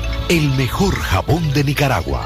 el mejor jabón de Nicaragua.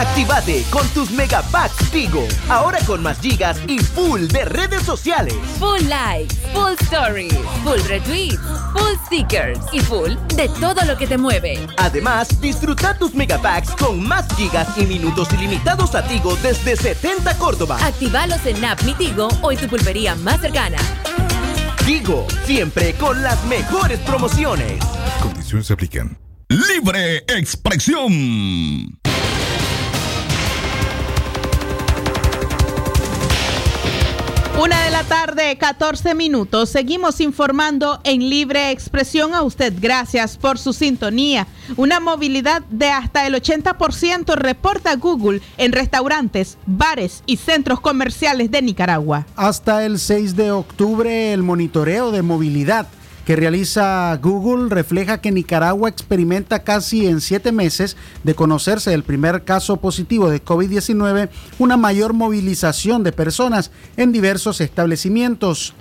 Actívate con tus megapacks Tigo. Ahora con más gigas y full de redes sociales. Full likes, full stories, full retweets, full stickers y full de todo lo que te mueve. Además, disfruta tus megapacks con más gigas y minutos ilimitados a Tigo desde 70 Córdoba. Actívalos en App Mi Tigo o en tu pulpería más cercana. Tigo, siempre con las mejores promociones. Condiciones se aplican. Libre expresión. Una de la tarde, 14 minutos. Seguimos informando en libre expresión a usted. Gracias por su sintonía. Una movilidad de hasta el 80% reporta Google en restaurantes, bares y centros comerciales de Nicaragua. Hasta el 6 de octubre, el monitoreo de movilidad que realiza Google refleja que Nicaragua experimenta casi en siete meses de conocerse el primer caso positivo de COVID-19 una mayor movilización de personas en diversos establecimientos.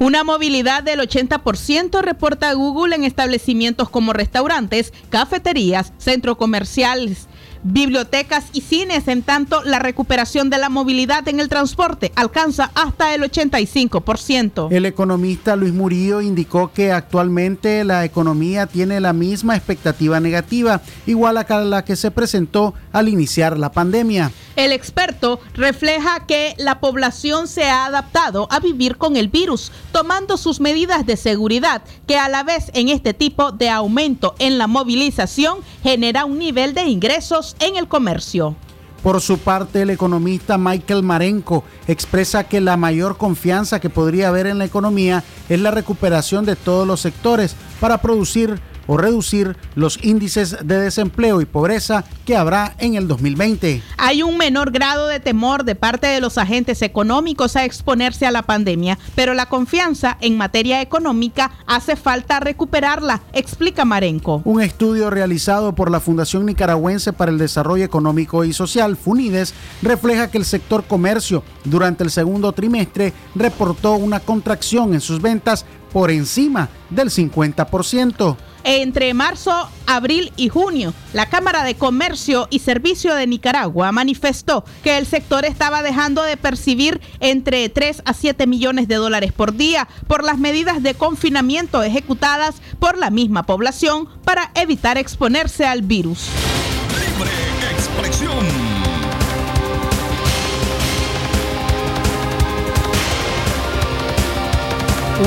Una movilidad del 80% reporta Google en establecimientos como restaurantes, cafeterías, centros comerciales, bibliotecas y cines, en tanto la recuperación de la movilidad en el transporte alcanza hasta el 85%. El economista Luis Murillo indicó que actualmente la economía tiene la misma expectativa negativa, igual a la que se presentó al iniciar la pandemia. El experto refleja que la población se ha adaptado a vivir con el virus, tomando sus medidas de seguridad, que a la vez en este tipo de aumento en la movilización genera un nivel de ingresos en el comercio. Por su parte, el economista Michael Marenco expresa que la mayor confianza que podría haber en la economía es la recuperación de todos los sectores para producir o reducir los índices de desempleo y pobreza que habrá en el 2020. Hay un menor grado de temor de parte de los agentes económicos a exponerse a la pandemia, pero la confianza en materia económica hace falta recuperarla, explica Marenco. Un estudio realizado por la Fundación Nicaragüense para el Desarrollo Económico y Social, FUNIDES, refleja que el sector comercio durante el segundo trimestre reportó una contracción en sus ventas por encima del 50%. Entre marzo, abril y junio, la Cámara de Comercio y Servicio de Nicaragua manifestó que el sector estaba dejando de percibir entre 3 a 7 millones de dólares por día por las medidas de confinamiento ejecutadas por la misma población para evitar exponerse al virus.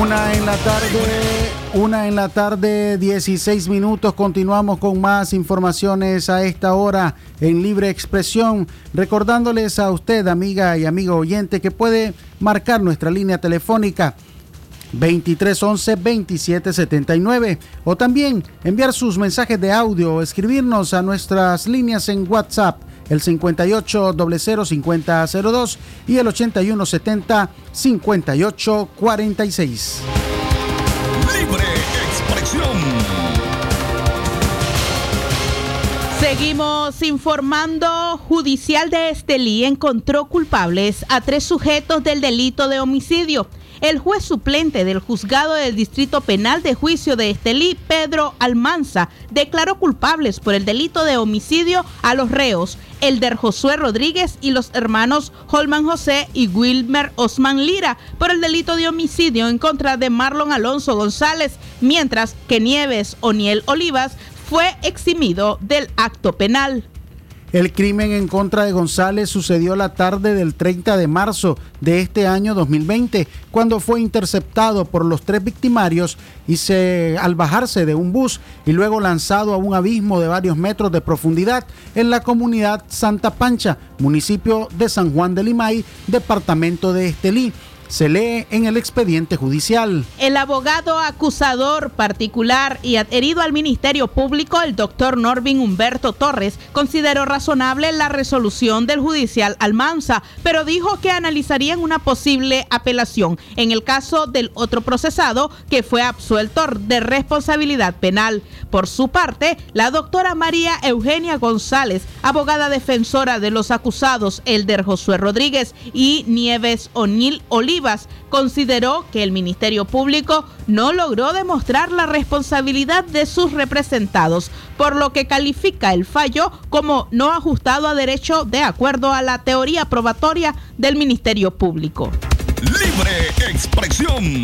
Una en la tarde, una en la tarde, 16 minutos. Continuamos con más informaciones a esta hora en libre expresión. Recordándoles a usted, amiga y amigo oyente, que puede marcar nuestra línea telefónica 2311 2779 o también enviar sus mensajes de audio o escribirnos a nuestras líneas en WhatsApp el 58 5002 y el 8170 5846. Libre expresión. Seguimos informando. Judicial de Estelí encontró culpables a tres sujetos del delito de homicidio el juez suplente del juzgado del Distrito Penal de Juicio de Estelí, Pedro Almanza, declaró culpables por el delito de homicidio a los reos Elder Josué Rodríguez y los hermanos Holman José y Wilmer Osman Lira por el delito de homicidio en contra de Marlon Alonso González, mientras que Nieves Oniel Olivas fue eximido del acto penal. El crimen en contra de González sucedió la tarde del 30 de marzo de este año 2020, cuando fue interceptado por los tres victimarios y se al bajarse de un bus y luego lanzado a un abismo de varios metros de profundidad en la comunidad Santa Pancha, municipio de San Juan de Limay, departamento de Estelí se lee en el expediente judicial. El abogado acusador particular y adherido al Ministerio Público, el doctor Norvin Humberto Torres, consideró razonable la resolución del judicial Almanza, pero dijo que analizarían una posible apelación en el caso del otro procesado que fue absuelto de responsabilidad penal. Por su parte, la doctora María Eugenia González, abogada defensora de los acusados Elder Josué Rodríguez y Nieves O'Neill Oliva, consideró que el Ministerio Público no logró demostrar la responsabilidad de sus representados, por lo que califica el fallo como no ajustado a derecho de acuerdo a la teoría probatoria del Ministerio Público. Libre expresión.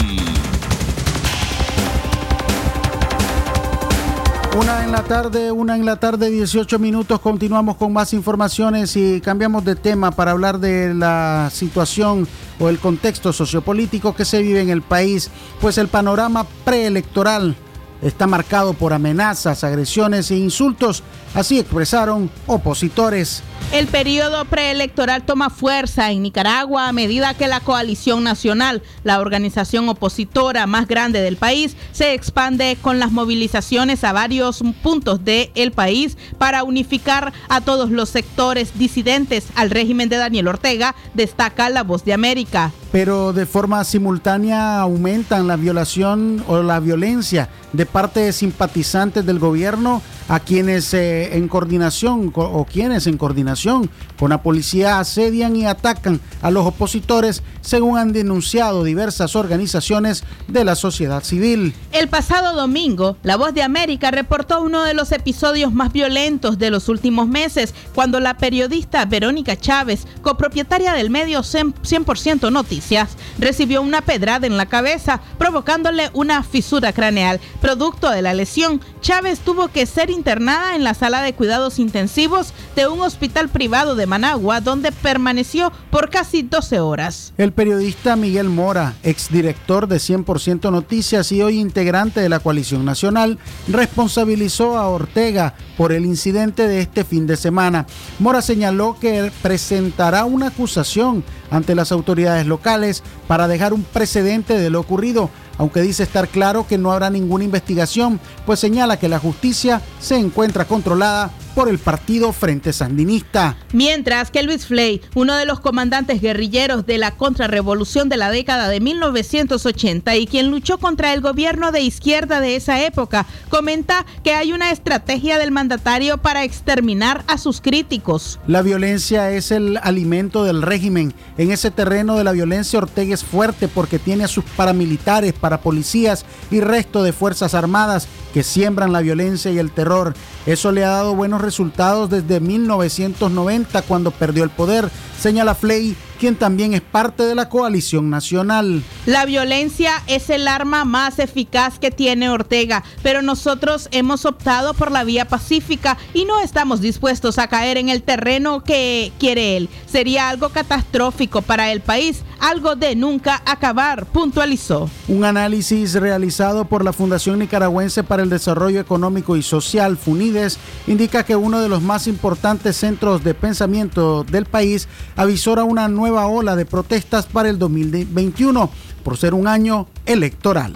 Una en la tarde, una en la tarde, 18 minutos. Continuamos con más informaciones y cambiamos de tema para hablar de la situación o el contexto sociopolítico que se vive en el país. Pues el panorama preelectoral está marcado por amenazas, agresiones e insultos, así expresaron opositores. El periodo preelectoral toma fuerza en Nicaragua a medida que la coalición nacional, la organización opositora más grande del país, se expande con las movilizaciones a varios puntos del país para unificar a todos los sectores disidentes al régimen de Daniel Ortega, destaca la voz de América. Pero de forma simultánea aumentan la violación o la violencia de parte de simpatizantes del gobierno a quienes eh, en coordinación o quienes en coordinación con la policía asedian y atacan a los opositores, según han denunciado diversas organizaciones de la sociedad civil. El pasado domingo, La Voz de América reportó uno de los episodios más violentos de los últimos meses, cuando la periodista Verónica Chávez, copropietaria del medio 100% Noticias, recibió una pedrada en la cabeza, provocándole una fisura craneal. De la lesión, Chávez tuvo que ser internada en la sala de cuidados intensivos de un hospital privado de Managua, donde permaneció por casi 12 horas. El periodista Miguel Mora, exdirector de 100% Noticias y hoy integrante de la coalición nacional, responsabilizó a Ortega por el incidente de este fin de semana. Mora señaló que presentará una acusación ante las autoridades locales para dejar un precedente de lo ocurrido aunque dice estar claro que no habrá ninguna investigación, pues señala que la justicia se encuentra controlada por el partido Frente Sandinista. Mientras que Luis Flay, uno de los comandantes guerrilleros de la contrarrevolución de la década de 1980 y quien luchó contra el gobierno de izquierda de esa época, comenta que hay una estrategia del mandatario para exterminar a sus críticos. La violencia es el alimento del régimen. En ese terreno de la violencia Ortega es fuerte porque tiene a sus paramilitares, parapolicías y resto de fuerzas armadas que siembran la violencia y el terror. Eso le ha dado buenos resultados desde 1990 cuando perdió el poder, señala Flay quien también es parte de la coalición nacional. La violencia es el arma más eficaz que tiene Ortega, pero nosotros hemos optado por la vía pacífica y no estamos dispuestos a caer en el terreno que quiere él. Sería algo catastrófico para el país, algo de nunca acabar, puntualizó. Un análisis realizado por la Fundación Nicaragüense para el Desarrollo Económico y Social, FUNIDES, indica que uno de los más importantes centros de pensamiento del país avisora una nueva nueva ola de protestas para el 2021 por ser un año electoral.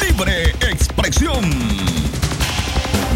Libre expresión.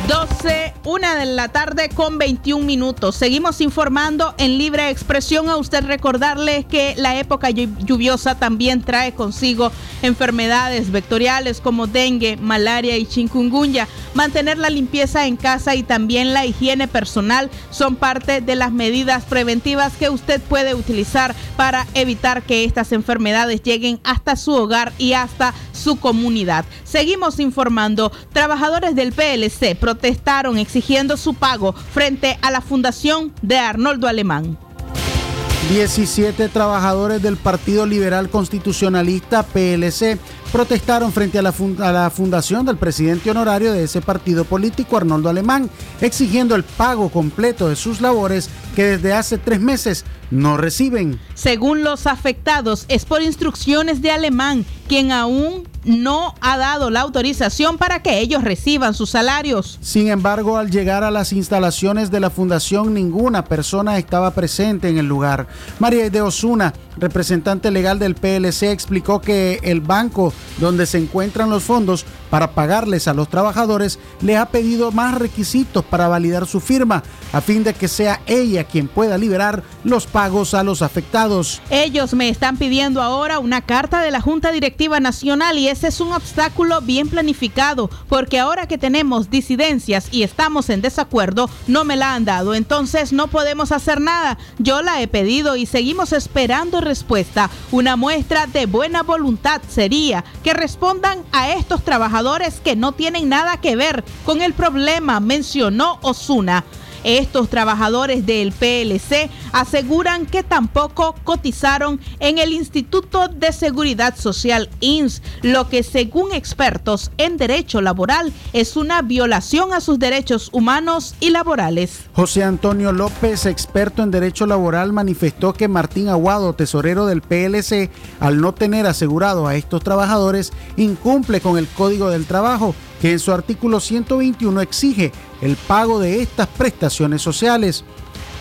12, una de la tarde con 21 minutos. Seguimos informando en libre expresión. A usted recordarle que la época lluviosa también trae consigo enfermedades vectoriales como dengue, malaria y chikungunya. Mantener la limpieza en casa y también la higiene personal son parte de las medidas preventivas que usted puede utilizar para evitar que estas enfermedades lleguen hasta su hogar y hasta su comunidad. Seguimos informando. Trabajadores del PLC protestaron exigiendo su pago frente a la fundación de Arnoldo Alemán. 17 trabajadores del Partido Liberal Constitucionalista PLC protestaron frente a la, a la, fundación del presidente honorario de ese partido político, Arnoldo Alemán, exigiendo el pago completo de sus labores que desde hace tres meses no reciben. Según los afectados, es por instrucciones de Alemán, quien aún no ha dado la autorización para que ellos reciban sus salarios. Sin embargo, al llegar a las instalaciones de la fundación, ninguna persona estaba presente en el lugar. María de Osuna, representante legal del PLC, explicó que el banco donde se encuentran los fondos para pagarles a los trabajadores le ha pedido más requisitos para validar su firma, a fin de que sea ella quien pueda liberar los pagos a los afectados. Ellos me están pidiendo ahora una carta de la Junta Directiva Nacional y ese es un obstáculo bien planificado, porque ahora que tenemos disidencias y estamos en desacuerdo, no me la han dado, entonces no podemos hacer nada. Yo la he pedido y seguimos esperando respuesta. Una muestra de buena voluntad sería que respondan a estos trabajadores que no tienen nada que ver con el problema, mencionó Osuna. Estos trabajadores del PLC aseguran que tampoco cotizaron en el Instituto de Seguridad Social INS, lo que según expertos en derecho laboral es una violación a sus derechos humanos y laborales. José Antonio López, experto en derecho laboral, manifestó que Martín Aguado, tesorero del PLC, al no tener asegurado a estos trabajadores, incumple con el Código del Trabajo, que en su artículo 121 exige el pago de estas prestaciones sociales.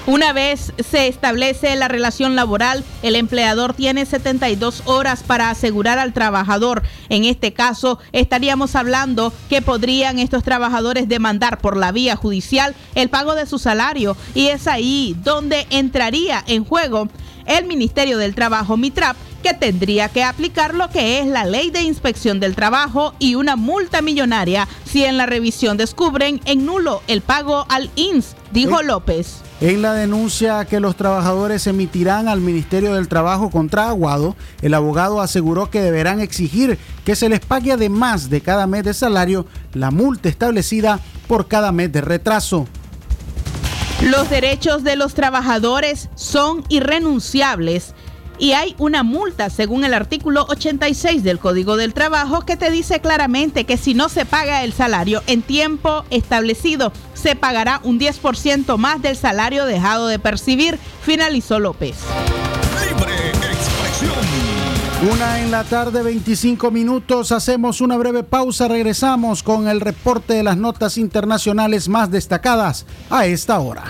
Una vez se establece la relación laboral, el empleador tiene 72 horas para asegurar al trabajador. En este caso, estaríamos hablando que podrían estos trabajadores demandar por la vía judicial el pago de su salario y es ahí donde entraría en juego el Ministerio del Trabajo, MITRAP, que tendría que aplicar lo que es la ley de inspección del trabajo y una multa millonaria si en la revisión descubren en nulo el pago al INS, dijo López. En la denuncia que los trabajadores emitirán al Ministerio del Trabajo contra Aguado, el abogado aseguró que deberán exigir que se les pague además de cada mes de salario la multa establecida por cada mes de retraso. Los derechos de los trabajadores son irrenunciables y hay una multa según el artículo 86 del Código del Trabajo que te dice claramente que si no se paga el salario en tiempo establecido, se pagará un 10% más del salario dejado de percibir, finalizó López. Una en la tarde, 25 minutos. Hacemos una breve pausa. Regresamos con el reporte de las notas internacionales más destacadas a esta hora.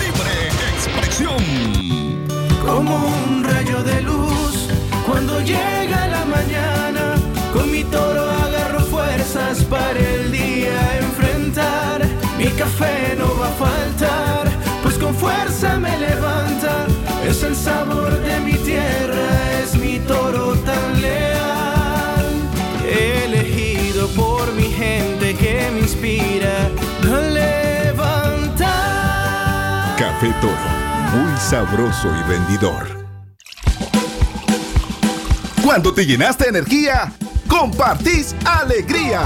Libre expresión. Como un rayo de luz cuando llega la mañana, con mi toro agarro fuerzas para el día enfrentar. Mi café no va a faltar, pues con fuerza me levanta. Es el sabor de mi tierra, es mi toro tan leal. Elegido por mi gente que me inspira a levantar. Café Toro, muy sabroso y rendidor. Cuando te llenaste de energía, compartís alegría.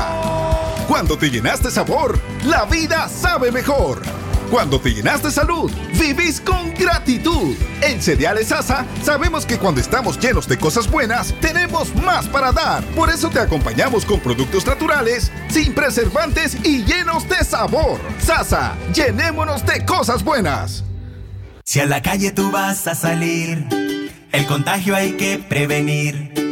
Cuando te llenaste sabor, la vida sabe mejor. Cuando te llenaste de salud, vivís con gratitud. En Cereales Sasa sabemos que cuando estamos llenos de cosas buenas, tenemos más para dar. Por eso te acompañamos con productos naturales, sin preservantes y llenos de sabor. Sasa, llenémonos de cosas buenas. Si a la calle tú vas a salir, el contagio hay que prevenir.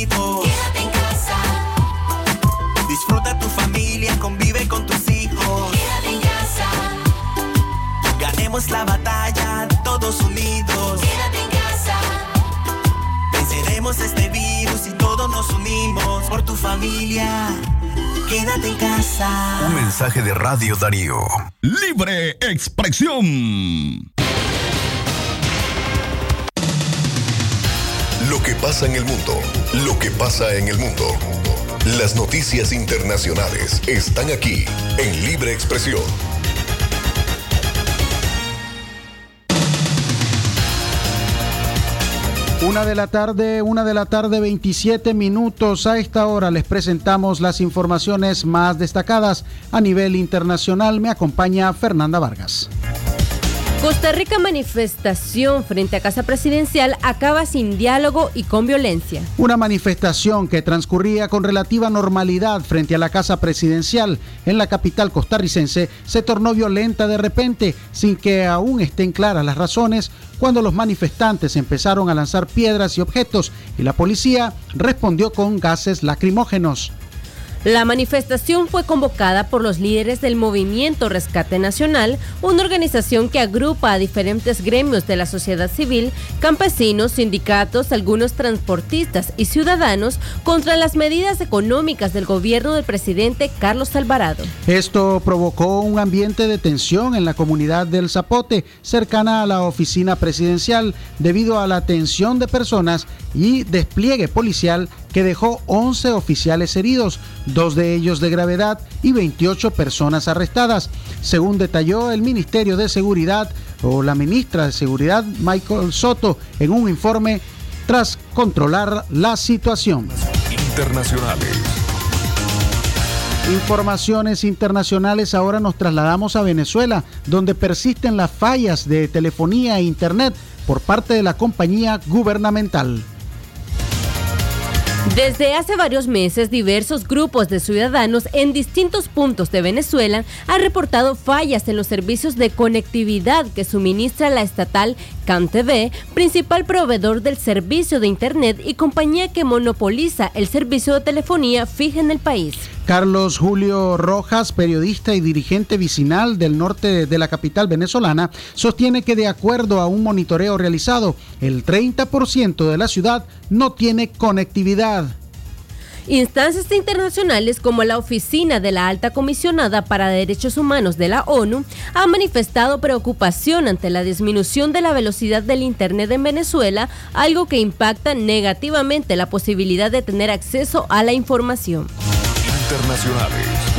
La batalla, todos unidos. quédate en casa, Venceremos este virus y todos nos unimos por tu familia. Quédate en casa. Un mensaje de Radio Darío. Libre expresión. Lo que pasa en el mundo. Lo que pasa en el mundo. Las noticias internacionales están aquí en Libre Expresión. Una de la tarde, una de la tarde, 27 minutos. A esta hora les presentamos las informaciones más destacadas a nivel internacional. Me acompaña Fernanda Vargas. Costa Rica manifestación frente a Casa Presidencial acaba sin diálogo y con violencia. Una manifestación que transcurría con relativa normalidad frente a la Casa Presidencial en la capital costarricense se tornó violenta de repente, sin que aún estén claras las razones, cuando los manifestantes empezaron a lanzar piedras y objetos y la policía respondió con gases lacrimógenos. La manifestación fue convocada por los líderes del Movimiento Rescate Nacional, una organización que agrupa a diferentes gremios de la sociedad civil, campesinos, sindicatos, algunos transportistas y ciudadanos contra las medidas económicas del gobierno del presidente Carlos Alvarado. Esto provocó un ambiente de tensión en la comunidad del Zapote, cercana a la oficina presidencial, debido a la tensión de personas y despliegue policial que dejó 11 oficiales heridos, dos de ellos de gravedad y 28 personas arrestadas. Según detalló el Ministerio de Seguridad o la ministra de Seguridad, Michael Soto, en un informe tras controlar la situación. Internacionales. Informaciones internacionales, ahora nos trasladamos a Venezuela, donde persisten las fallas de telefonía e internet por parte de la compañía gubernamental. Desde hace varios meses, diversos grupos de ciudadanos en distintos puntos de Venezuela han reportado fallas en los servicios de conectividad que suministra la estatal CanTV, principal proveedor del servicio de Internet y compañía que monopoliza el servicio de telefonía fija en el país. Carlos Julio Rojas, periodista y dirigente vicinal del norte de la capital venezolana, sostiene que de acuerdo a un monitoreo realizado, el 30% de la ciudad no tiene conectividad. Instancias internacionales como la Oficina de la Alta Comisionada para Derechos Humanos de la ONU han manifestado preocupación ante la disminución de la velocidad del Internet en Venezuela, algo que impacta negativamente la posibilidad de tener acceso a la información.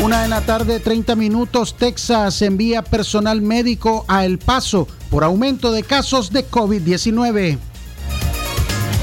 Una de la tarde, 30 minutos, Texas envía personal médico a El Paso por aumento de casos de COVID-19.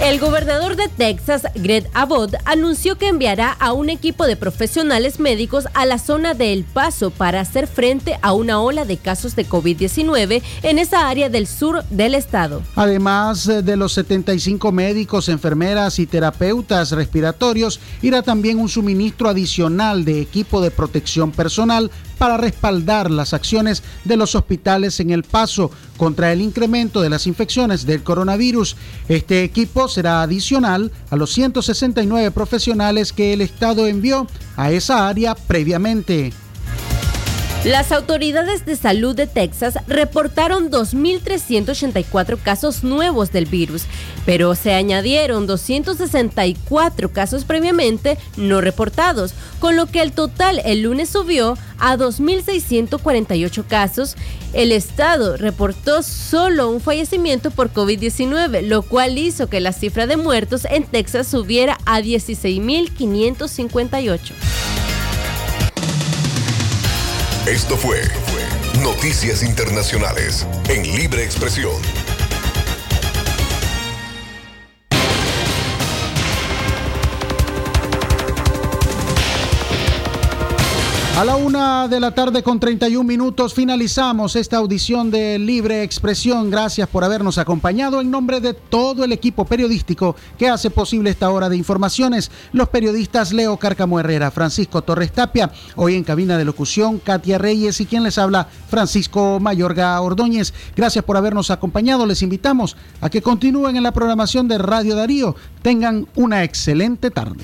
El gobernador de Texas, Greg Abbott, anunció que enviará a un equipo de profesionales médicos a la zona de El Paso para hacer frente a una ola de casos de COVID-19 en esa área del sur del estado. Además eh, de los 75 médicos, enfermeras y terapeutas respiratorios, irá también un suministro adicional de equipo de protección personal para respaldar las acciones de los hospitales en El Paso contra el incremento de las infecciones del coronavirus. Este equipo será adicional a los 169 profesionales que el Estado envió a esa área previamente. Las autoridades de salud de Texas reportaron 2.384 casos nuevos del virus, pero se añadieron 264 casos previamente no reportados, con lo que el total el lunes subió a 2.648 casos. El estado reportó solo un fallecimiento por COVID-19, lo cual hizo que la cifra de muertos en Texas subiera a 16.558. Esto fue Noticias Internacionales en Libre Expresión. A la una de la tarde con 31 minutos finalizamos esta audición de Libre Expresión. Gracias por habernos acompañado en nombre de todo el equipo periodístico que hace posible esta hora de informaciones. Los periodistas Leo Cárcamo Herrera, Francisco Torres Tapia, hoy en cabina de locución Katia Reyes y quien les habla Francisco Mayorga Ordóñez. Gracias por habernos acompañado. Les invitamos a que continúen en la programación de Radio Darío. Tengan una excelente tarde.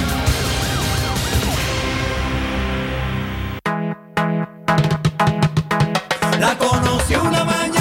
La conocí una mañana.